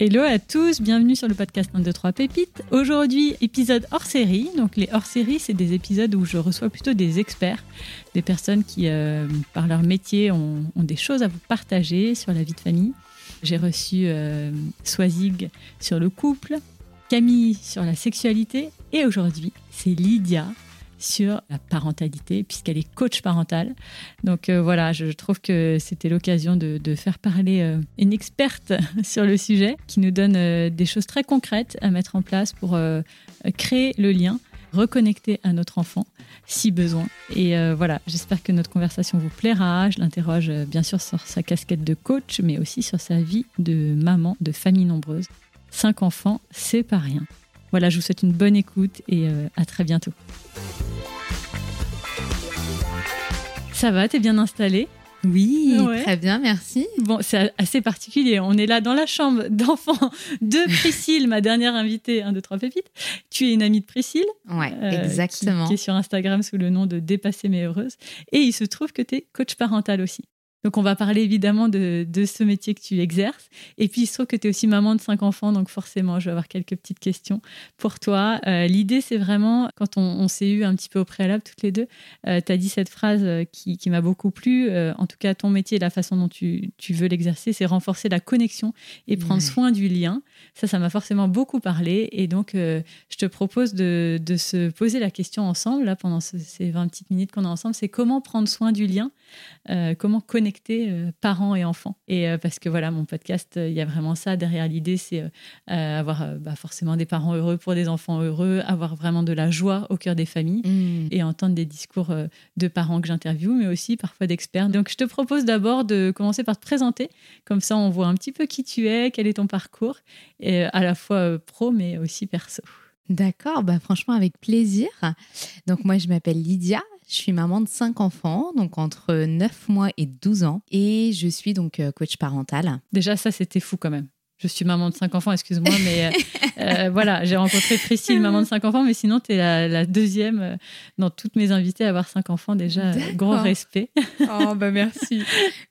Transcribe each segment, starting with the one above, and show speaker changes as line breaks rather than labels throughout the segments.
Hello à tous, bienvenue sur le podcast 1, 2, 3 Pépites. Aujourd'hui, épisode hors série. Donc, les hors série, c'est des épisodes où je reçois plutôt des experts, des personnes qui, euh, par leur métier, ont, des choses à vous partager sur la vie de famille. J'ai reçu euh, Swazig sur le couple, Camille sur la sexualité, et aujourd'hui, c'est Lydia sur la parentalité, puisqu'elle est coach parentale. Donc euh, voilà, je trouve que c'était l'occasion de, faire parler euh, une experte sur le sujet qui nous donne euh, des choses très concrètes à mettre en place pour créer le lien, reconnecter à notre enfant si besoin. Et voilà, j'espère que notre conversation vous plaira. Je l'interroge bien sûr sur sa casquette de coach, mais aussi sur sa vie de maman de famille nombreuse. Cinq enfants, c'est pas rien. Voilà, je vous souhaite une bonne écoute et euh, à très bientôt. Ça va, t'es bien installée?
Oui, ouais. très bien, merci.
Bon, c'est assez particulier. On est là dans la chambre d'enfants de Priscille, ma dernière invitée, 1, 2, 3 pépites. Tu es une amie de Priscille.
Ouais, euh, exactement.
Qui, qui, est sur Instagram sous le nom de Dépasser mes heureuses. Et il se trouve que tu es coach parental aussi. Donc, on va parler évidemment de, de, ce métier que tu exerces. Et puis, il se trouve que tu es aussi maman de cinq enfants, donc forcément, je vais avoir quelques petites questions pour toi. Euh, L'idée, c'est vraiment, quand on, on s'est eu un petit peu au préalable, toutes les deux, euh, tu as dit cette phrase qui, qui m'a beaucoup plu. Euh, en tout cas, ton métier, la façon dont tu, tu veux l'exercer, c'est renforcer la connexion et prendre soin du lien. Ça, ça m'a forcément beaucoup parlé. Et donc, euh, je te propose de, de, se poser la question ensemble, là, pendant ce, ces 20 petites minutes qu'on a ensemble, c'est comment prendre soin du lien, euh, comment connecter euh, parents et enfants. Et euh, parce que voilà, mon podcast, il y a vraiment ça derrière l'idée, c'est euh, avoir bah, forcément des parents heureux pour des enfants heureux, avoir vraiment de la joie au cœur des familles mmh. et entendre des discours de parents que j'interviewe, mais aussi parfois d'experts. Donc je te propose d'abord de commencer par te présenter, comme ça on voit un petit peu qui tu es, quel est ton parcours, et à la fois pro mais aussi perso.
D'accord, bah franchement avec plaisir. Donc moi je m'appelle Lydia, je suis maman de cinq enfants, donc entre 9 mois et 12 ans, et je suis donc euh, coach parental.
Déjà, ça, c'était fou quand même. Je suis maman de cinq enfants, excuse-moi, mais euh, euh, voilà, j'ai rencontré Priscille, maman de cinq enfants, mais sinon, tu es la, la, deuxième euh, dans toutes mes invités à avoir cinq enfants. Déjà, grand respect.
oh, bah merci.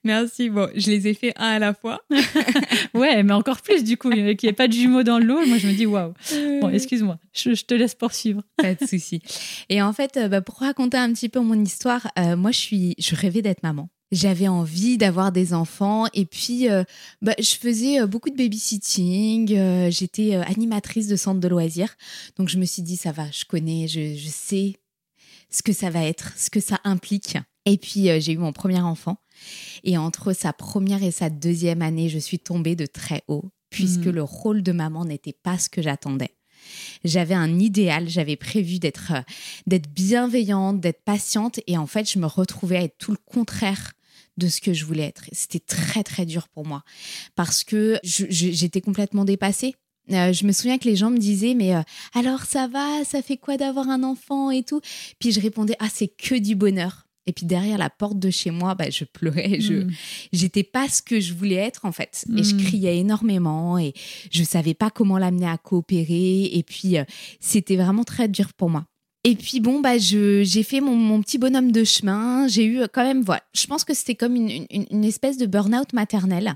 Merci. Bon, je les ai fait un à la fois.
ouais, mais encore plus du coup, qu'il n'y ait pas de jumeaux dans le lot. Moi, je me dis, waouh. Bon, excuse-moi, je, je, te laisse poursuivre.
Pas de souci. Et en fait, bah, pour raconter un petit peu mon histoire, euh, moi, je, suis, je rêvais d'être maman j'avais envie d'avoir des enfants et puis euh, bah, je faisais euh, beaucoup de babysitting, euh, j'étais animatrice de centre de loisirs. Donc je me suis dit ça va, je connais, je, je sais ce que ça va être, ce que ça implique. Et puis j'ai eu mon premier enfant et entre sa première et sa deuxième année, je suis tombée de très haut puisque mmh. le rôle de maman n'était pas ce que j'attendais. J'avais un idéal, j'avais prévu d'être d'être bienveillante, d'être patiente et en fait, je me retrouvais à être tout le contraire de ce que je voulais être. C'était très très dur pour moi parce que j'étais complètement dépassée. Euh, je me souviens que les gens me disaient mais euh, alors ça va, ça fait quoi d'avoir un enfant et tout? Puis je répondais ah c'est que du bonheur. Et puis derrière la porte de chez moi, bah, je pleurais. Je
Hmm.
j'étais pas ce que je voulais être en fait. Et je criais énormément et je savais pas comment l'amener à coopérer. Et puis euh, c'était vraiment très dur pour moi. Et puis bon, bah, j'ai fait mon, mon, petit bonhomme de chemin. J'ai eu quand même, voilà, je pense que c'était comme une, une, espèce de burn-out maternel.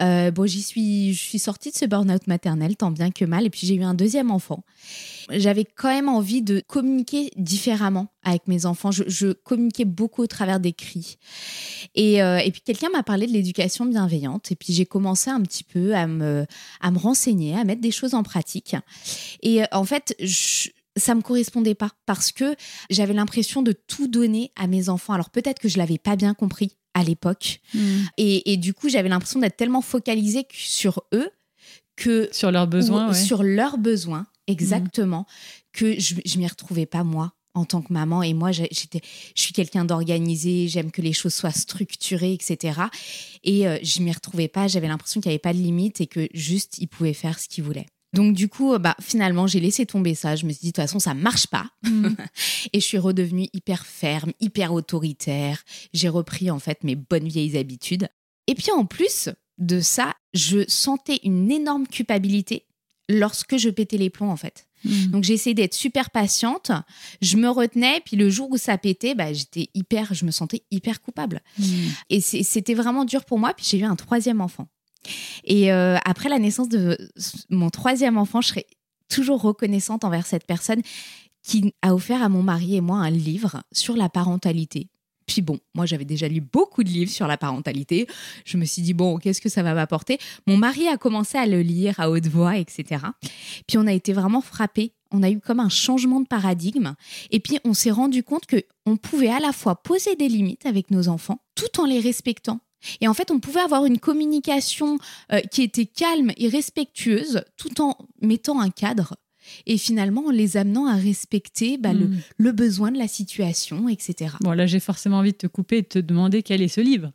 Euh, bon, j'y suis, je suis sortie de ce burn-out maternel, tant bien que mal. Et puis j'ai eu un deuxième enfant. J'avais quand même envie de communiquer différemment avec mes enfants. Je, communiquais beaucoup au travers des cris. Et, euh, et puis quelqu'un m'a parlé de l'éducation bienveillante. Et puis j'ai commencé un petit peu à me, à me renseigner, à mettre des choses en pratique. Et euh, en fait, je, ça me correspondait pas parce que j'avais l'impression de tout donner à mes enfants. Alors peut-être que je l'avais pas bien compris à l'époque
Hmm.
mmh. et, et, du coup j'avais l'impression d'être tellement focalisée sur eux que
sur leurs besoins,
ou,
ouais.
sur leurs besoins exactement mmh. que je, je m'y retrouvais pas moi en tant que maman et moi j'étais je suis quelqu'un d'organisé j'aime que les choses soient structurées etc et euh, je m'y retrouvais pas j'avais l'impression qu'il n'y avait pas de limite et que juste ils pouvaient faire ce qu'ils voulaient Donc du coup, bah finalement, j'ai laissé tomber ça. Je me suis dit de toute façon, ça marche pas.
Mm.
et je suis redevenue hyper ferme, hyper autoritaire. J'ai repris en fait mes bonnes vieilles habitudes. Et puis en plus de ça, je sentais une énorme culpabilité lorsque je pétais les plombs en fait.
Mm.
Donc j'ai essayé d'être super patiente, je me retenais, puis le jour où ça pétait, bah, j'étais hyper, je me sentais hyper coupable.
Mm.
Et c'était vraiment dur pour moi. Puis j'ai eu un troisième enfant. Et euh, après la naissance de mon troisième enfant, je serai toujours reconnaissante envers cette personne qui a offert à mon mari et moi un livre sur la parentalité. Puis bon, moi j'avais déjà lu beaucoup de livres sur la parentalité. Je me suis dit, bon, qu'est-ce que ça va m'apporter? Mon mari a commencé à le lire à haute voix, etc. Puis on a été vraiment frappés. On a eu comme un changement de paradigme. Et puis on s'est rendu compte que on pouvait à la fois poser des limites avec nos enfants tout en les respectant. Et en fait, on pouvait avoir une communication euh, qui était calme et respectueuse tout en mettant un cadre. Et finalement, en les amenant à respecter bah, le,
Mm.
le besoin de la situation, etc.
Bon, là, j'ai forcément envie de te couper et de te demander quel est ce livre.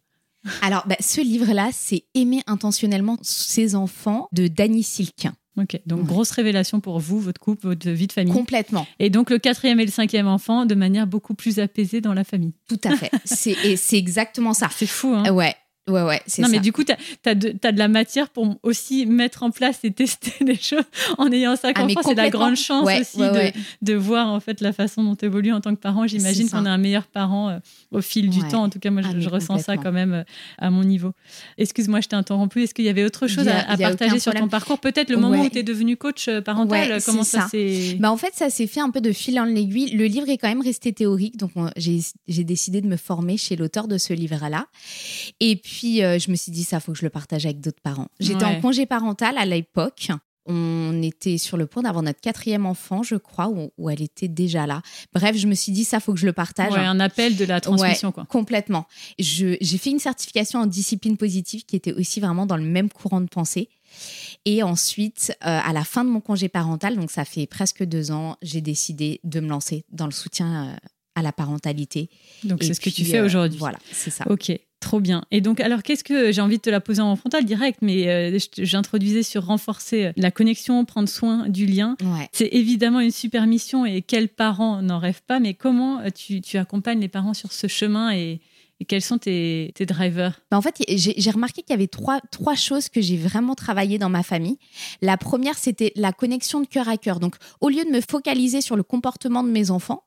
Alors, bah, ce livre-là, c'est Aimer intentionnellement ses enfants de Danny Silquin.
Ok, donc
Ouais.
grosse révélation pour vous, votre couple, votre vie de famille.
Complètement,
Et donc le quatrième et le cinquième enfant de manière beaucoup plus apaisée dans la famille.
tout à fait. c'est, et c'est exactement ça.
C'est fou, hein
Ouais, ouais, ouais, c'est
Non,
ça.
mais du coup, tu as, de, t'as de la matière pour aussi mettre en place et tester des choses en ayant cinq
Ah, mais
enfants. C'est la grande chance
Ouais,
aussi
ouais,
de, de voir en fait la façon dont tu évolues en tant que parent. J'imagine
ça.
qu'on est un meilleur parent euh, au fil du temps. En tout cas, moi, je,
Ah,
je ressens ça quand même euh, à mon niveau. Excuse-moi, je t'ai interrompu. Est-ce qu'il y avait autre chose
a-
à, partager sur ton parcours? Peut-être le moment où tu es devenu coach euh, parental. Comment ça
ça.
s'est.
Bah, en fait, ça s'est fait un peu de fil en aiguille. Le livre est quand même resté théorique, donc on- j'ai j'ai décidé de me former chez l'auteur de ce livre-là. Et puis, euh, je me suis dit, ça, faut que je le partage avec d'autres parents. J'étais
Ouais.
en congé parental à l'époque. On était sur le point d'avoir notre quatrième enfant, je crois, où, où elle était déjà là. Bref, je me suis dit, ça, faut que je le partage.
Ouais, un appel de la transmission. quoi.
Complètement. J'ai fait une certification en discipline positive qui était aussi vraiment dans le même courant de pensée. Et ensuite, euh, à la fin de mon congé parental, donc ça fait presque deux ans, j'ai décidé de me lancer dans le soutien euh, à la parentalité.
Donc c'est ce que tu
puis,
fais
euh,
aujourd'hui.
Voilà, c'est ça.
Ok, trop bien. Et donc, alors, qu'est-ce que j'ai envie de te la poser en frontal direct, mais euh, j'introduisais sur renforcer euh, la connexion, prendre soin du lien.
Ouais.
C'est évidemment une super mission et quels parents n'en rêvent pas, mais comment euh, tu, tu accompagnes les parents sur ce chemin et, et quels sont tes, tes drivers?
Bah, en fait, j'ai remarqué qu'il y avait trois, trois choses que j'ai vraiment travaillé dans ma famille. La première, c'était la connexion de cœur à cœur. Donc, au lieu de me focaliser sur le comportement de mes enfants,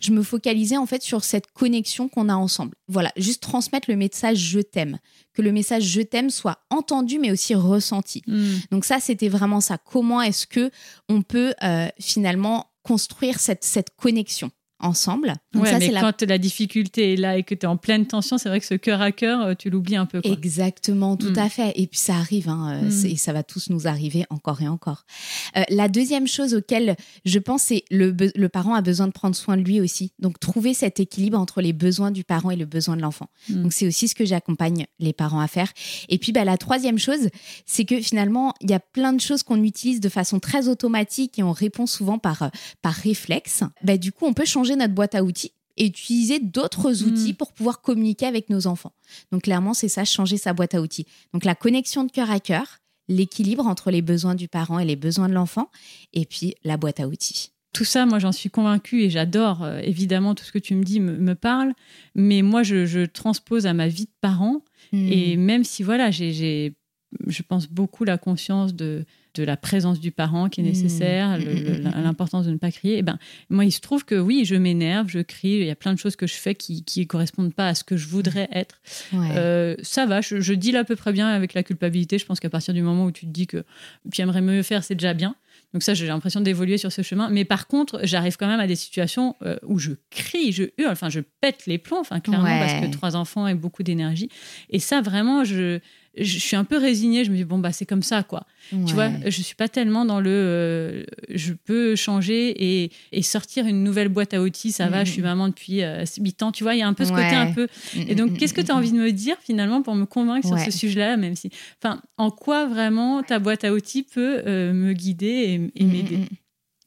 je me focalisais en fait sur cette connexion qu'on a ensemble. Voilà, juste transmettre le message je t'aime, que le message je t'aime soit entendu mais aussi ressenti.
Hmm.
Donc ça, c'était vraiment ça. Comment est-ce que on peut euh, finalement construire cette, cette connexion? Ensemble Donc
Ouais,
ça,
mais
la
quand la difficulté est là et que tu es en pleine tension, c'est vrai que ce cœur à cœur, euh, tu l'oublies un peu. Quoi.
Exactement, tout
Mm.
à fait. Et puis ça arrive, hein, euh,
Mm.
et ça va tous nous arriver encore et encore. Euh, la deuxième chose auquel je pense, c'est le, le parent a besoin de prendre soin de lui aussi. Donc trouver cet équilibre entre les besoins du parent et le besoin de l'enfant.
Mm.
Donc c'est aussi ce que j'accompagne les parents à faire. Et puis bah, la troisième chose, c'est que finalement, il y a plein de choses qu'on utilise de façon très automatique et on répond souvent par, par réflexe. Bah, du coup, on peut changer notre boîte à outils et utiliser d'autres outils
Mm.
pour pouvoir communiquer avec nos enfants. Donc clairement, c'est ça, changer sa boîte à outils. Donc la connexion de cœur à cœur, l'équilibre entre les besoins du parent et les besoins de l'enfant, et puis la boîte à outils.
Tout ça, moi, j'en suis convaincue et j'adore. euh, évidemment, tout ce que tu me dis me, me parle. Mais moi, je, je transpose à ma vie de parent. Et même si, voilà, j'ai, j'ai, je pense beaucoup la conscience de, de la présence du parent qui est
Mm.
nécessaire, le- le- l'importance de ne pas crier, et ben, moi, il se trouve que oui, je m'énerve, je crie, il y a plein de choses que je fais qui ne correspondent pas à ce que je voudrais être.
Ouais.
Euh, ça va, je, je deal à peu près bien avec la culpabilité. Je pense qu'à partir du moment où tu te dis que tu aimerais mieux faire, c'est déjà bien. Donc ça, j'ai l'impression d'évoluer sur ce chemin. Mais par contre, j'arrive quand même à des situations euh, où je crie, je hurle, enfin, je pète les plombs, enfin, clairement,
Ouais.
parce que trois enfants et beaucoup d'énergie. Et ça, vraiment, je, je suis un peu résignée. Je me dis, bon, bah, c'est comme ça, quoi. Tu vois, je suis pas tellement dans le euh, je peux changer et, et sortir une nouvelle boîte à outils. Ça va,
Mhm.
je suis maman depuis euh, 8 ans. Tu vois, il y a un peu ce côté un peu et donc, qu'est-ce que tu as envie de me dire finalement pour me convaincre
Ouais.
sur ce sujet-là, même si, enfin, en quoi vraiment ta boîte à outils peut euh, me guider et, et
Mm,
m'aider?
mm,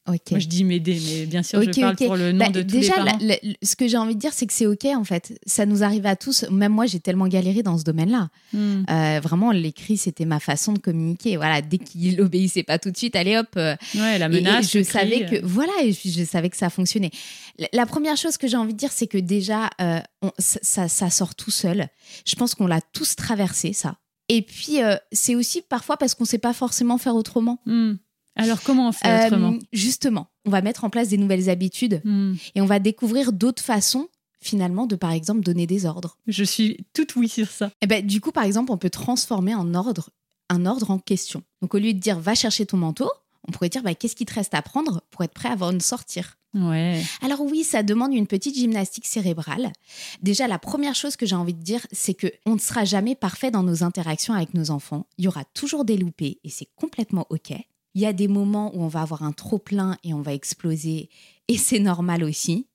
mm.
Moi, je dis m'aider, mais bien sûr,
Ok,
je parle pour le nom
Bah,
de tous
déjà,
les parents.
la- la- ce que j'ai envie de dire, c'est que c'est ok en fait. Ça nous arrive à tous. Même moi, j'ai tellement galéré dans ce domaine-là.
Hmm.
Euh, vraiment, l'écrit, c'était ma façon de communiquer. Voilà, dès qu'il obéissait pas tout de suite, allez hop. euh,
Ouais, la
et- et
menace.
je
cri,
savais
euh.
que voilà, et je savais que ça fonctionnait. La, la première chose que j'ai envie de dire, c'est que déjà, euh, on- ça, sort tout seul. Je pense qu'on l'a tous traversé ça. Et puis, euh, c'est aussi parfois parce qu'on sait pas forcément faire autrement.
Hmm. Alors, comment on fait
Euh,
autrement
justement, on va mettre en place des nouvelles habitudes
Hmm.
et on va découvrir d'autres façons finalement de par exemple donner des ordres.
Je suis toute oui sur ça.
Et ben, du coup, par exemple, on peut transformer en ordre un ordre en question. Donc au lieu de dire va chercher ton manteau, on pourrait dire bah, qu'est-ce qui te reste à prendre pour être prêt avant de sortir?
Ouais.
Alors oui, ça demande une petite gymnastique cérébrale. Déjà, la première chose que j'ai envie de dire, c'est que on ne sera jamais parfait dans nos interactions avec nos enfants. Il y aura toujours des loupés et c'est complètement ok. Il y a des moments où on va avoir un trop plein et on va exploser et c'est normal aussi.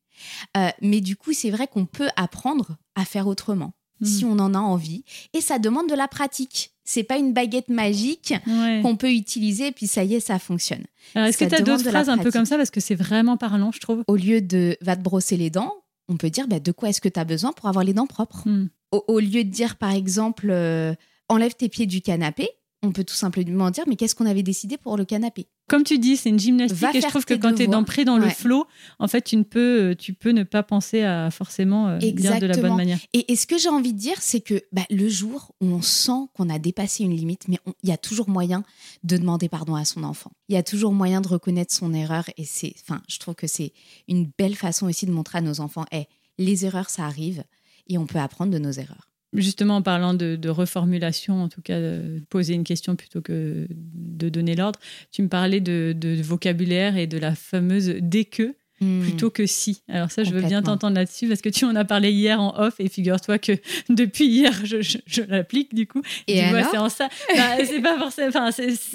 Euh, mais du coup, c'est vrai qu'on peut apprendre à faire autrement
Hmm.
si on en a envie et ça demande de la pratique. C'est pas une baguette magique
Ouais.
qu'on peut utiliser et puis ça y est, ça fonctionne.
Est-ce que tu as d'autres phrases un peu comme ça? Parce que c'est vraiment parlant, je trouve.
Au lieu de va te brosser les dents, on peut dire bah, de quoi est-ce que tu as besoin pour avoir les dents propres.
Hmm?
Au, au lieu de dire par exemple euh, enlève tes pieds du canapé, on peut tout simplement dire mais qu'est-ce qu'on avait décidé pour le canapé?
Comme tu dis, c'est une gymnastique
Va
et je trouve que quand tu es dans, le flow, en fait, tu ne peux, tu peux ne pas penser à forcément euh, dire de la bonne manière.
et, et ce que j'ai envie de dire, c'est que bah, le jour où on sent qu'on a dépassé une limite, mais il y a toujours moyen de demander pardon à son enfant. Il y a toujours moyen de reconnaître son erreur. Et c'est, enfin, je trouve que c'est une belle façon aussi de montrer à nos enfants, hey, les erreurs, ça arrive, et on peut apprendre de nos erreurs.
Justement, en parlant de, reformulation, en tout cas, de poser une question plutôt que de donner l'ordre, tu me parlais de, de vocabulaire et de la fameuse dès que
Hmm.
plutôt que si. Alors ça, je veux bien t'entendre là-dessus parce que tu en as parlé hier en off et figure-toi que depuis hier, je, je- je l'applique du coup.
Et
c'est en ça. Bah, c'est pas forcément. Enfin,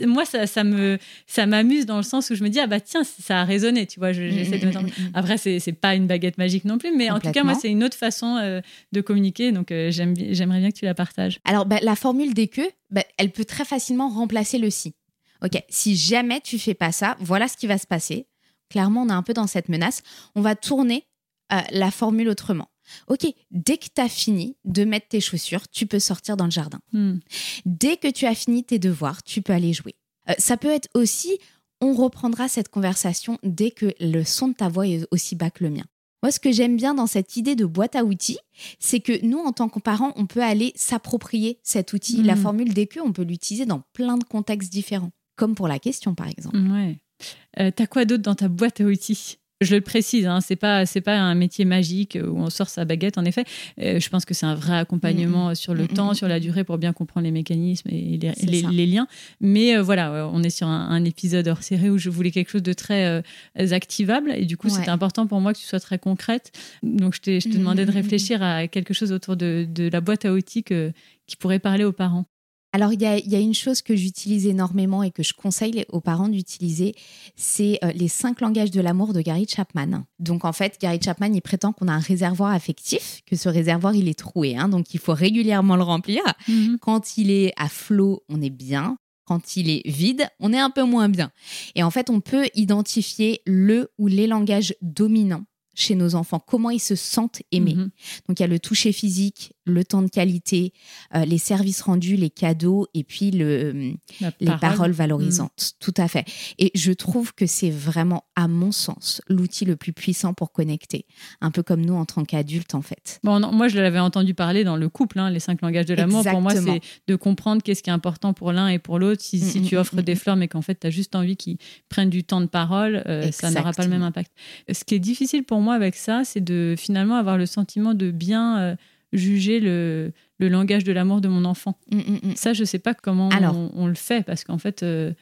moi, ça, ça me, ça m'amuse dans le sens où je me dis ah bah tiens, ça a résonné. Tu vois, je- j'essaie de mettre. en-
Mm, mm, mm.
Après, c'est c'est pas une baguette magique non plus, mais en tout cas, moi, c'est une autre façon euh, de communiquer. Donc, euh, j'aimerais bien que tu la partages.
Alors, bah, la formule des que, bah, elle peut très facilement remplacer le si. Ok, si jamais tu fais pas ça, voilà ce qui va se passer. Clairement, on est un peu dans cette menace. On va tourner euh, la formule autrement. Ok, dès que tu as fini de mettre tes chaussures, tu peux sortir dans le jardin.
Hmm.
Dès que tu as fini tes devoirs, tu peux aller jouer. Euh, ça peut être aussi, on reprendra cette conversation dès que le son de ta voix est aussi bas que le mien. Moi, ce que j'aime bien dans cette idée de boîte à outils, c'est que nous, en tant que parents, on peut aller s'approprier cet outil. La formule des que, on peut l'utiliser dans plein de contextes différents, comme pour la question, par exemple.
Ouais. Euh, T'as quoi d'autre dans ta boîte à outils? Je le précise, hein, c'est pas c'est pas un métier magique où on sort sa baguette. En effet, Euh, je pense que c'est un vrai accompagnement sur le
Mm, mm,
temps,
mm,
sur la durée pour bien comprendre les mécanismes et les, liens. Mais euh, voilà, on est sur un, un épisode hors série où je voulais quelque chose de très euh, activable et du coup
Ouais.
c'était important pour moi que tu sois très concrète. Donc je, t'ai- je te demandais de réfléchir à quelque chose autour de, de la boîte à outils que- qui pourrait parler aux parents.
Alors, il y a, il y a une chose que j'utilise énormément et que je conseille aux parents d'utiliser, c'est euh, les cinq langages de l'amour de Gary Chapman. Donc, en fait, Gary Chapman, il prétend qu'on a un réservoir affectif, que ce réservoir, il est troué. hein, donc, il faut régulièrement le remplir. Quand il est à flot, on est bien. Quand il est vide, on est un peu moins bien. Et en fait, on peut identifier le ou les langages dominants chez nos enfants, comment ils se sentent aimés.
Mhm.
Donc il y a le toucher physique, le temps de qualité, euh, les services rendus, les cadeaux et puis le, les
parole.
paroles valorisantes. Tout à fait. Et je trouve que c'est vraiment, à mon sens, l'outil le plus puissant pour connecter. Un peu comme nous en tant qu'adultes, en fait.
Bon, non, moi, je l'avais entendu parler dans le couple, hein, les cinq langages de l'amour. Pour moi, c'est de comprendre qu'est-ce qui est important pour l'un et pour l'autre. Si, si
Mm,
tu
mm,
offres
mm,
des
mm.
fleurs, mais qu'en fait, tu as juste envie qu'ils prennent du temps de parole, euh, ça n'aura pas le même impact. Ce qui est difficile pour moi avec ça, c'est de finalement avoir le sentiment de bien euh, juger le, le langage de l'amour de mon enfant.
Mm, mm, mm.
Ça, je sais pas comment
Alors.
on, on le fait, parce qu'en fait, euh,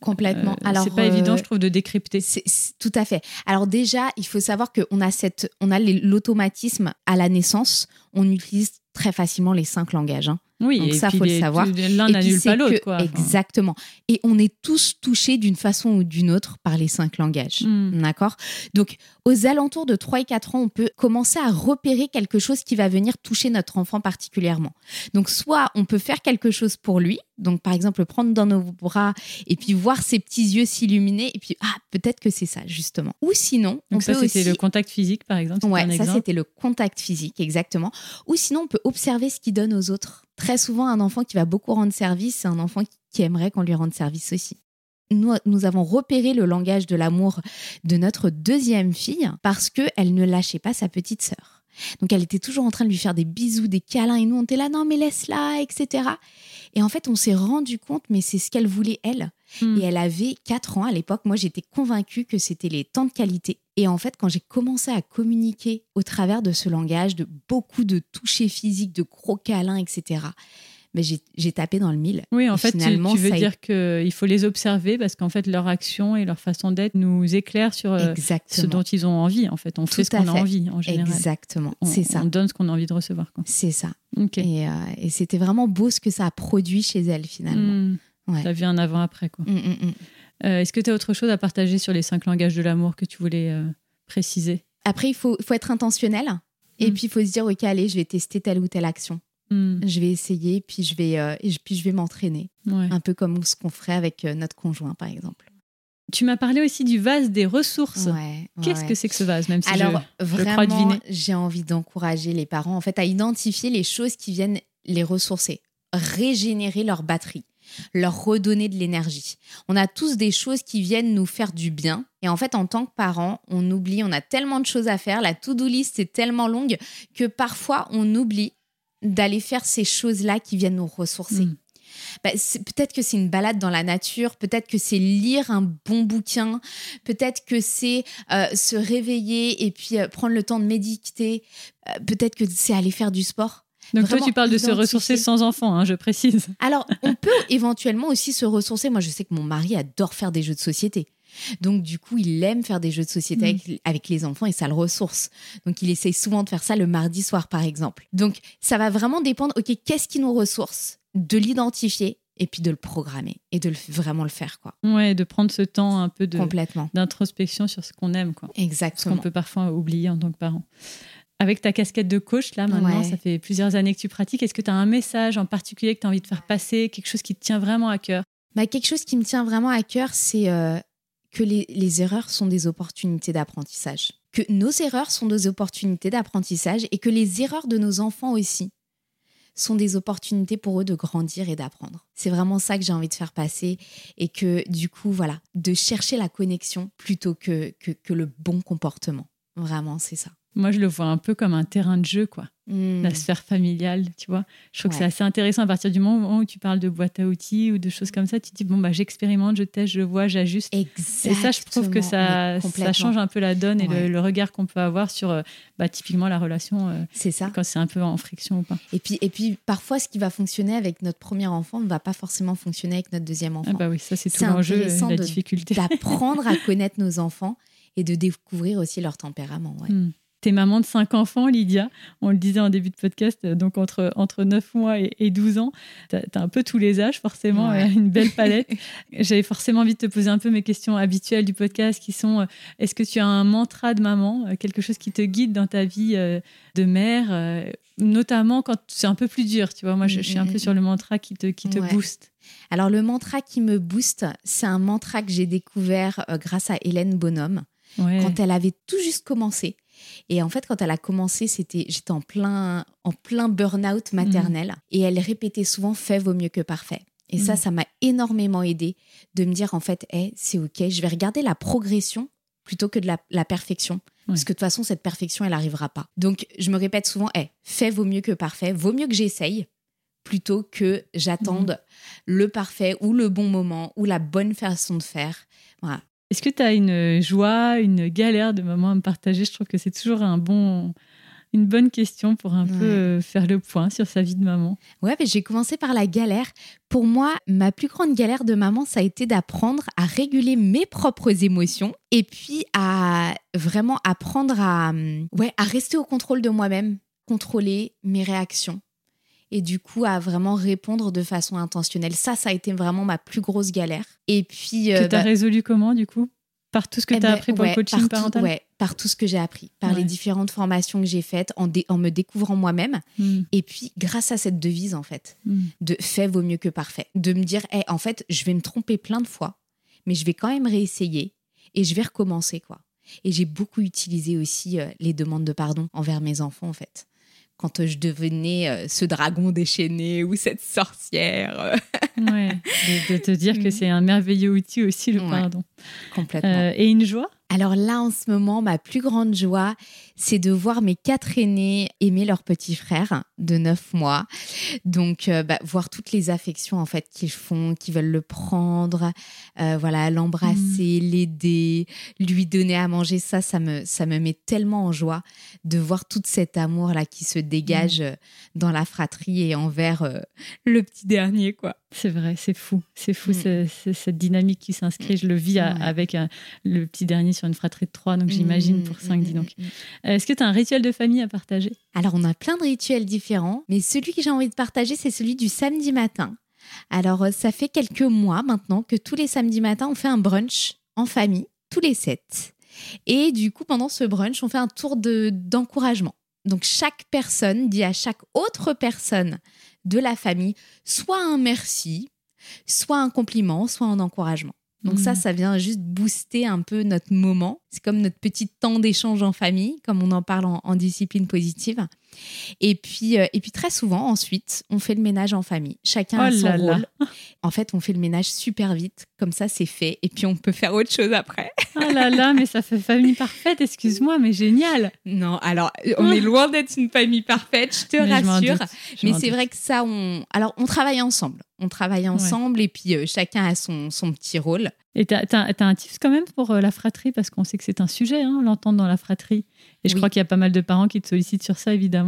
Complètement.
euh,
Alors,
c'est pas évident,
euh,
je trouve, de décrypter.
C'est- c'est- tout à fait. Alors déjà, il faut savoir qu'on a cette, on a les- l'automatisme à la naissance. On utilise très facilement les cinq langages. hein.
Oui,
Donc
et
ça,
puis
faut le savoir.
L'un n'annule pas l'autre,
Exactement. Et on est tous touchés d'une façon ou d'une autre par les cinq langages.
hmm.
D'accord? Donc, aux alentours de 3 et 4 ans, on peut commencer à repérer quelque chose qui va venir toucher notre enfant particulièrement. Donc, soit on peut faire quelque chose pour lui, donc par exemple, le prendre dans nos bras et puis voir ses petits yeux s'illuminer, et puis, ah, peut-être que c'est ça, justement. Ou sinon, on
Donc ça,
peut
c'était
aussi...
le contact physique, par exemple.
Ouais, ça c'était le contact physique, exactement. Ou sinon, on peut observer ce qu'il donne aux autres. Très souvent, un enfant qui va beaucoup rendre service, c'est un enfant qui- aimerait qu'on lui rende service aussi. Nous, nous avons repéré le langage de l'amour de notre deuxième fille parce qu'elle ne lâchait pas sa petite sœur. Donc, elle était toujours en train de lui faire des bisous, des câlins, et nous, on était là, non, mais laisse-la, etc. Et en fait, on s'est rendu compte, mais c'est ce qu'elle voulait, elle.
Hmm.
Et elle avait 4 ans à l'époque. Moi, j'étais convaincue que c'était les temps de qualité. Et en fait, quand j'ai commencé à communiquer au travers de ce langage, de beaucoup de touchés physiques, de gros câlins, etc., mais j'ai j'ai tapé dans le mille.
Oui, en
Et
fait, tu,
finalement,
tu veux
ça
dire qu'il faut les observer parce qu'en fait, leur action et leur façon d'être nous éclairent sur euh, ce dont ils ont envie. En fait, on
Tout
fait ce qu'on a envie en général.
Exactement.
On,
C'est ça.
on donne ce qu'on a envie de recevoir.
C'est ça. Et, euh, et c'était vraiment beau ce que ça a produit chez elle, finalement.
Hmm.
Ouais.
T'as vu un avant-après. quoi.
Mm, mm, mm.
Euh, Est-ce que tu as autre chose à partager sur les cinq langages de l'amour que tu voulais euh, préciser?
Après, il faut, faut être intentionnel. Et puis, il faut se dire, OK, allez, je vais tester telle ou telle action. Je vais essayer, puis je vais, euh, et je- puis je vais m'entraîner.
Ouais.
Un peu comme ce qu'on ferait avec notre conjoint, par exemple.
Tu m'as parlé aussi du vase des ressources.
Ouais,
Qu'est-ce
ouais.
que c'est que ce vase, même si
Alors,
je, je
vraiment, j'ai envie d'encourager les parents en fait à identifier les choses qui viennent les ressourcer, régénérer leur batterie, leur redonner de l'énergie. On a tous des choses qui viennent nous faire du bien. Et en fait, en tant que parents, on oublie, on a tellement de choses à faire, la to-do list est tellement longue que parfois on oublie d'aller faire ces choses-là qui viennent nous ressourcer.
Mm.
Bah, peut-être que c'est une balade dans la nature, peut-être que c'est lire un bon bouquin, peut-être que c'est euh, se réveiller et puis euh, prendre le temps de méditer, euh, peut-être que c'est aller faire du sport.
Donc toi, tu parles de se ressourcer sans enfant, hein, je précise.
Alors, on peut éventuellement aussi se ressourcer. Moi, je sais que mon mari adore faire des jeux de société. Donc, du coup, il aime faire des jeux de société
Mm.
avec, avec les enfants et ça le ressource. Donc, il essaye souvent de faire ça le mardi soir, par exemple. Donc, ça va vraiment dépendre, OK, qu'est-ce qui nous ressource De l'identifier et puis de le programmer et de le- vraiment le faire, quoi.
Ouais, de prendre ce temps un peu de d'introspection sur ce qu'on aime, quoi. Ce
Exactement.
qu'on peut parfois oublier en tant que parent. Avec ta casquette de coach, là, maintenant,
Ouais.
ça fait plusieurs années que tu pratiques. Est-ce que tu as un message en particulier que tu as envie de faire passer, quelque chose qui te tient vraiment à cœur?
Bah, quelque chose qui me tient vraiment à cœur, c'est euh, que les, les erreurs sont des opportunités d'apprentissage. Que nos erreurs sont des opportunités d'apprentissage et que les erreurs de nos enfants aussi sont des opportunités pour eux de grandir et d'apprendre. C'est vraiment ça que j'ai envie de faire passer et que du coup, voilà, de chercher la connexion plutôt que, que, que le bon comportement. Vraiment, c'est ça.
Moi, je le vois un peu comme un terrain de jeu, quoi.
Mm.
La sphère familiale, tu vois. Je trouve que c'est assez intéressant à partir du moment où tu parles de boîte à outils ou de choses comme ça. Tu te dis, bon, bah, j'expérimente, je teste, je vois, j'ajuste. Et ça, je trouve que ça, ça change un peu la donne et le-
Ouais.
le, regard qu'on peut avoir sur euh, bah, typiquement la relation euh,
C'est ça.
quand c'est un peu en friction ou pas.
Et puis, et puis, parfois, ce qui va fonctionner avec notre premier enfant ne va pas forcément fonctionner avec notre deuxième enfant.
Ah bah oui, ça c'est tout l'enjeu, la difficulté.
D'apprendre à connaître nos enfants et de découvrir aussi leur tempérament. ouais.
Hmm. T'es maman de cinq enfants, Lydia. On le disait en début de podcast, euh, donc entre, entre 9 mois et, et 12 ans. T'as as un peu tous les âges, forcément,
Ouais.
euh, une belle palette. J'avais forcément envie de te poser un peu mes questions habituelles du podcast qui sont euh, est-ce que tu as un mantra de maman, quelque chose qui te guide dans ta vie de mère, notamment quand c'est un peu plus dur, tu vois? Moi, je, je suis un
Mm,
peu
mm,
sur le mantra qui te, qui te
Ouais.
booste.
Alors, le mantra qui me booste, c'est un mantra que j'ai découvert grâce à Hélène Bonhomme
Ouais.
quand elle avait tout juste commencé. Et en fait, quand elle a commencé, c'était j'étais en plein, en plein burn-out maternel. Et elle répétait souvent fait vaut mieux que parfait. Et ça,
Mhm.
ça m'a énormément aidé de me dire en fait, hey, c'est OK, je vais regarder la progression plutôt que de la, la perfection. Parce que de toute façon, cette perfection, elle n'arrivera pas. Donc, je me répète souvent, hey, fait vaut mieux que parfait. Vaut mieux que j'essaye plutôt que j'attende le parfait ou le bon moment ou la bonne façon de faire. Voilà.
Est-ce que tu as une joie, une galère de maman à me partager? Je trouve que c'est toujours un bon, une bonne question pour un
Ouais.
peu faire le point sur sa vie de maman.
Ouais, mais j'ai commencé par la galère. Pour moi, ma plus grande galère de maman, ça a été d'apprendre à réguler mes propres émotions et puis à vraiment apprendre à, hum, ouais, à rester au contrôle de moi-même, contrôler mes réactions et du coup à vraiment répondre de façon intentionnelle. Ça, ça a été vraiment ma plus grosse galère. Et puis.
que tu as résolu comment du coup? Par tout ce que
Eh
tu as
ben,
appris pour le coaching
par tout-
parental?
ouais, par tout ce que j'ai appris, par
Ouais.
les différentes formations que j'ai faites, en, me découvrant moi-même.
Hmm,
Et puis, grâce à cette devise, en fait,
hmm.
de fait vaut mieux que parfait. De me dire, Eh, en fait, je vais me tromper plein de fois, mais je vais quand même réessayer et je vais recommencer, quoi. Et j'ai beaucoup utilisé aussi euh, les demandes de pardon envers mes enfants, en fait. Quand je devenais euh, ce dragon déchaîné ou cette sorcière,
Ouais, de, de te dire que
Mm.
c'est un merveilleux outil aussi, le
Ouais.
pardon.
Complètement.
Euh, et une joie?
Alors là, en ce moment, ma plus grande joie, c'est de voir mes quatre aînés aimer leur petit frère de 9 mois. Donc, euh, bah, voir toutes les affections en fait qu'ils font, qu'ils veulent le prendre, euh, voilà, l'embrasser, l'aider, lui donner à manger, ça, ça me, ça me met tellement en joie de voir tout cet amour là qui se dégage euh, dans la fratrie et envers euh, le petit dernier, quoi.
C'est vrai, c'est fou. C'est fou,
Mm.
c'est- c'est cette dynamique qui s'inscrit. Je le vis à-
Ouais.
Avec euh, le petit dernier sur une fratrie de trois, donc j'imagine pour
Mm,
cinq, dis donc.
mm, mm.
Euh, Est-ce que tu as un rituel de famille à partager?
Alors, on a plein de rituels différents, mais celui que j'ai envie de partager, c'est celui du samedi matin. Alors, euh, ça fait quelques mois maintenant que tous les samedis matins, on fait un brunch en famille, tous les sept. Et du coup, pendant ce brunch, on fait un tour de- d'encouragement. Donc, chaque personne dit à chaque autre personne de la famille soit un merci, soit un compliment, soit un encouragement. Donc ça,
Mhm.
ça vient juste booster un peu notre moment. C'est comme notre petit temps d'échange en famille, comme on en parle en, en discipline positive. Et puis, euh, et puis très souvent, ensuite, on fait le ménage en famille. Chacun a
Oh
son
là là.
rôle. En fait, on fait le ménage super vite. Comme ça, c'est fait. Et puis, on peut faire autre chose après.
Ah là là, mais ça fait famille parfaite, excuse-moi, mais génial.
Non, alors, on est loin d'être une famille parfaite, je te
Mais
rassure.
je
Mais c'est vrai que ça, on... Alors, on travaille ensemble. On travaille ensemble et puis euh, chacun a son, son petit rôle.
Et tu as, un tips quand même pour euh, la fratrie, parce qu'on sait que c'est un sujet, hein, l'entente dans la fratrie. Et je
Oui.
crois qu'il y a pas mal de parents qui te sollicitent sur ça, évidemment.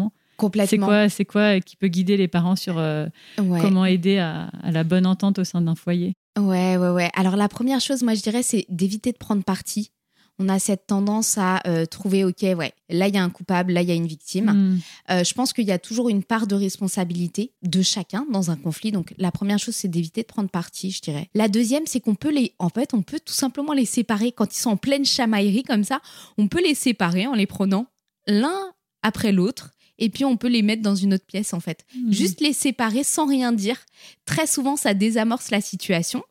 C'est quoi, c'est quoi qui peut guider les parents sur euh,
Ouais.
comment aider à, à la bonne entente au sein d'un foyer?
Ouais, ouais, ouais. Alors la première chose, moi je dirais, c'est d'éviter de prendre parti. On a cette tendance à euh, trouver, ok, ouais, là il y a un coupable, là il y a une victime.
Hmm.
Euh, je pense qu'il y a toujours une part de responsabilité de chacun dans un conflit. Donc la première chose, c'est d'éviter de prendre parti, je dirais. La deuxième, c'est qu'on peut les, en fait, on peut tout simplement les séparer quand ils sont en pleine chamaillerie comme ça. On peut les séparer en les prenant l'un après l'autre. Et puis on peut les mettre dans une autre pièce en fait.
Mhm.
Juste les séparer sans rien dire. Très souvent, ça désamorce la situation.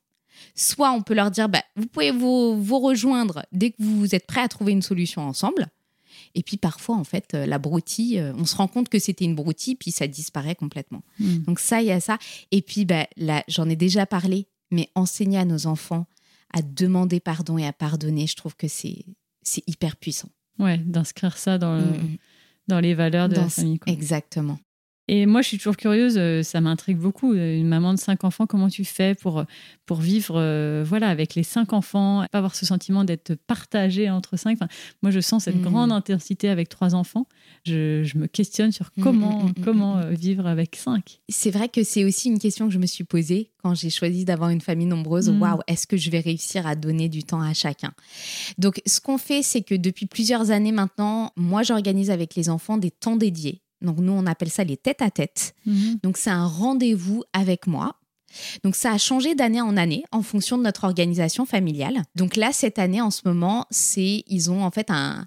Soit on peut leur dire, bah, vous pouvez vous, vous rejoindre dès que vous êtes prêts à trouver une solution ensemble. Et puis parfois, en fait, euh, la broutille, euh, on se rend compte que c'était une broutille, puis ça disparaît complètement.
Hmm.
Donc ça, il y a ça. Et puis, bah, là, j'en ai déjà parlé, mais enseigner à nos enfants à demander pardon et à pardonner, je trouve que c'est hyper puissant.
Ouais, d'inscrire ça dans, le-
Mm,
dans les valeurs de
Dans
la
ce-
famille. quoi.
Exactement.
Et moi, je suis toujours curieuse, euh, ça m'intrigue beaucoup. euh, Une maman de cinq enfants, comment tu fais pour, pour vivre euh, voilà, avec les cinq enfants, pas avoir ce sentiment d'être partagé entre cinq? Enfin, Moi, je sens cette
Mhm.
grande intensité avec trois enfants. Je, je me questionne sur
Mhm,
comment,
mhm,
comment euh, vivre avec cinq.
C'est vrai que c'est aussi une question que je me suis posée quand j'ai choisi d'avoir une famille nombreuse. Waouh, est-ce que je vais réussir à donner du temps à chacun? Donc, ce qu'on fait, c'est que depuis plusieurs années maintenant, moi, j'organise avec les enfants des temps dédiés. Donc, nous, on appelle ça les têtes à tête.
Mhm.
Donc, c'est un rendez-vous avec moi. Donc, ça a changé d'année en année en fonction de notre organisation familiale. Donc, là, cette année, en ce moment, c'est ils ont en fait un,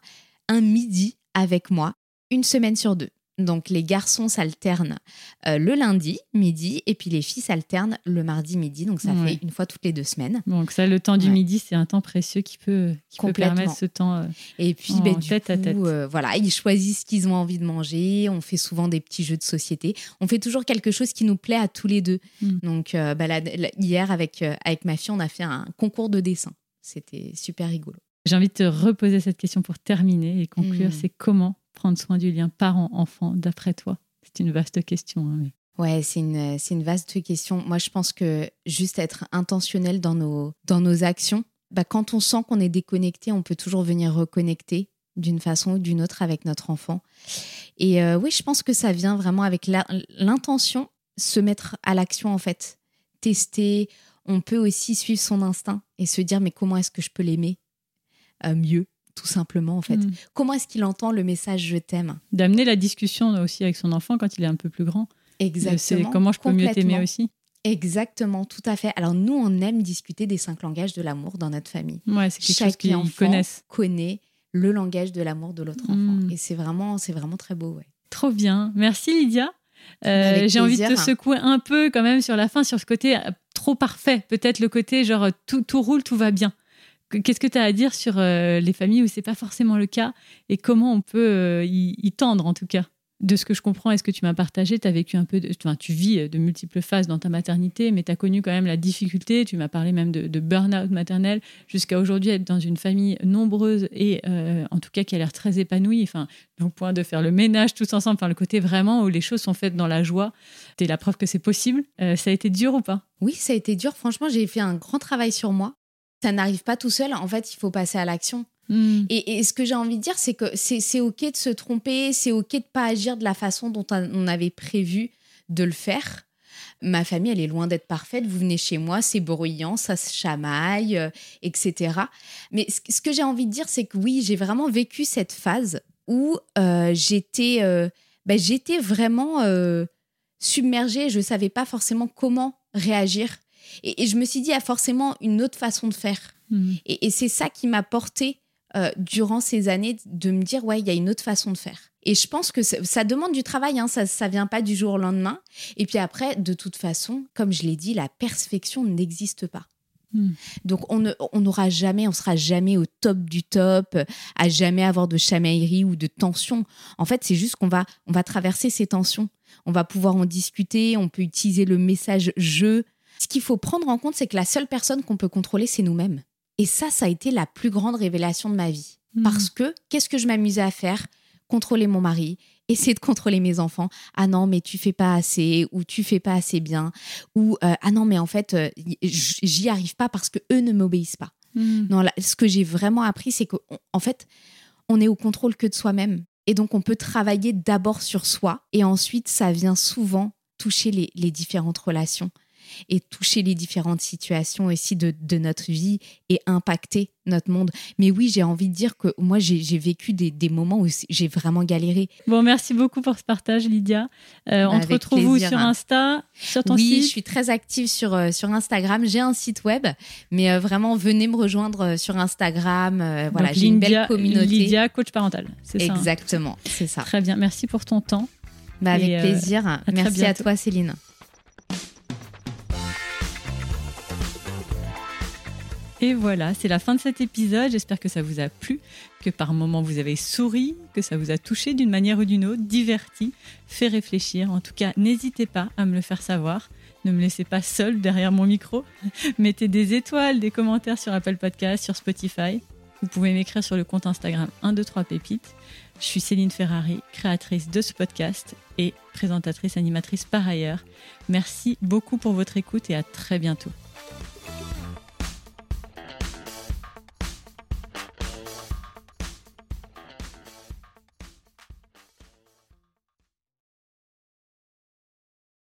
un midi avec moi, une semaine sur deux. Donc, les garçons s'alternent euh, le lundi midi et puis les filles s'alternent le mardi midi. Donc, ça
Ouais.
fait une fois toutes les deux semaines.
Donc ça, le temps du
Ouais.
midi, c'est un temps précieux qui peut, qui peut permettre ce temps. euh,
Et puis,
En
ben, du
tête
coup,
à tête.
euh, voilà, ils choisissent ce qu'ils ont envie de manger. On fait souvent des petits jeux de société. On fait toujours quelque chose qui nous plaît à tous les deux.
Mm.
Donc, bah, hier, avec, avec ma fille, on a fait un concours de dessin. C'était super rigolo.
J'ai envie de te reposer cette question pour terminer et conclure.
Mhm.
C'est comment prendre soin du lien parent-enfant d'après toi? C'est une vaste question. hein,
Ouais, c'est une, c'est une vaste question. Moi, je pense que juste être intentionnel dans nos, dans nos actions, bah, quand on sent qu'on est déconnecté, on peut toujours venir reconnecter d'une façon ou d'une autre avec notre enfant. Et euh, oui, je pense que ça vient vraiment avec l'intention, se mettre à l'action en fait. Tester, on peut aussi suivre son instinct et se dire mais comment est-ce que je peux l'aimer euh, mieux, tout simplement en fait.
Mhm.
Comment est-ce qu'il entend le message je t'aime
D'amener la discussion aussi avec son enfant quand il est un peu plus grand.
Exactement.
C'est comment je peux mieux t'aimer aussi.
Exactement, tout à fait. Alors nous, on aime discuter des cinq langages de l'amour dans notre famille.
Ouais, c'est quelque chose
Chaque
qu'ils connaissent.
connaît le langage de l'amour de l'autre enfant.
Mm.
Et c'est vraiment, c'est vraiment très beau. Ouais.
Trop bien. Merci Lydia. Euh, J'ai envie de te secouer un peu quand même sur la fin, sur ce côté euh, trop parfait. Peut-être le côté genre euh, tout, tout roule, tout va bien. Que- Qu'est-ce que tu as à dire sur euh, les familles où c'est pas forcément le cas et comment on peut euh, y, tendre en tout cas? De ce que je comprends et ce que tu m'as partagé, tu as vécu un peu, de, enfin, tu vis de multiples phases dans ta maternité, mais tu as connu quand même la difficulté. Tu m'as parlé même de, burn-out maternel, jusqu'à aujourd'hui être dans une famille nombreuse et euh, en tout cas qui a l'air très épanouie. Enfin, au point de faire le ménage tous ensemble, enfin, le côté vraiment où les choses sont faites dans la joie. Tu es la preuve que c'est possible. Euh, ça a été dur ou pas?
Oui, ça a été dur. Franchement, j'ai fait un grand travail sur moi. Ça n'arrive pas tout seul. En fait, il faut passer à l'action.
Hmm.
Et, et ce que j'ai envie de dire, c'est que c'est OK de se tromper, c'est OK de pas agir de la façon dont on avait prévu de le faire. Ma famille, elle est loin d'être parfaite. Vous venez chez moi, c'est bruyant, ça se chamaille, euh, etc. Mais ce, ce que j'ai envie de dire, c'est que oui, j'ai vraiment vécu cette phase où euh, j'étais euh, ben, j'étais vraiment submergée. Je savais pas forcément comment réagir. Et, et je me suis dit, il y a forcément une autre façon de faire.
Hmm.
Et, et c'est ça qui m'a porté euh, durant ces années de me dire, ouais, il y a une autre façon de faire. Et je pense que ça, ça demande du travail, hein, ça ne vient pas du jour au lendemain. Et puis après, de toute façon, comme je l'ai dit, la perfection n'existe pas.
Hmm.
Donc on ne- on n'aura jamais, on sera jamais au top du top, à jamais avoir de chamaillerie ou de tension. En fait, c'est juste qu'on va, on va traverser ces tensions. On va pouvoir en discuter, on peut utiliser le message je. Ce qu'il faut prendre en compte, c'est que la seule personne qu'on peut contrôler, c'est nous-mêmes. Et ça, ça a été la plus grande révélation de ma vie.
Hmm.
Parce que qu'est-ce que je m'amusais à faire? Contrôler mon mari, essayer de contrôler mes enfants. Ah non, mais tu fais pas assez, ou tu fais pas assez bien, ou euh, ah non, mais en fait, euh, j'y arrive pas parce que eux ne m'obéissent pas.
Hmm.
Non, là, ce que j'ai vraiment appris, c'est qu'en fait, on est au contrôle que de soi-même. Et donc, on peut travailler d'abord sur soi, et ensuite, ça vient souvent toucher les, les différentes relations et toucher les différentes situations aussi de, de notre vie et impacter notre monde. Mais oui, j'ai envie de dire que moi, j'ai vécu des, des moments où j'ai vraiment galéré.
Bon, merci beaucoup pour ce partage, Lydia. Euh, on te retrouve où sur Insta, sur ton
oui,
site
je suis très active sur, euh, sur Instagram. J'ai un site web, mais euh, vraiment, venez me rejoindre euh, sur Instagram. Voilà, j'ai une
Lydia-
belle communauté.
Lydia, coach parental. C'est ça. hein
Exactement, c'est ça.
Très bien. Merci pour ton temps.
Bah, avec
Et,
plaisir. Merci à toi, Céline.
Et voilà, c'est la fin de cet épisode. J'espère que ça vous a plu, que par moments vous avez souri, que ça vous a touché d'une manière ou d'une autre, diverti, fait réfléchir. En tout cas, n'hésitez pas à me le faire savoir. Ne me laissez pas seul derrière mon micro. Mettez des étoiles, des commentaires sur Apple Podcast, sur Spotify. Vous pouvez m'écrire sur le compte Instagram 123 pépites. Je suis Céline Ferrari, créatrice de ce podcast et présentatrice animatrice par ailleurs. Merci beaucoup pour votre écoute et à très bientôt.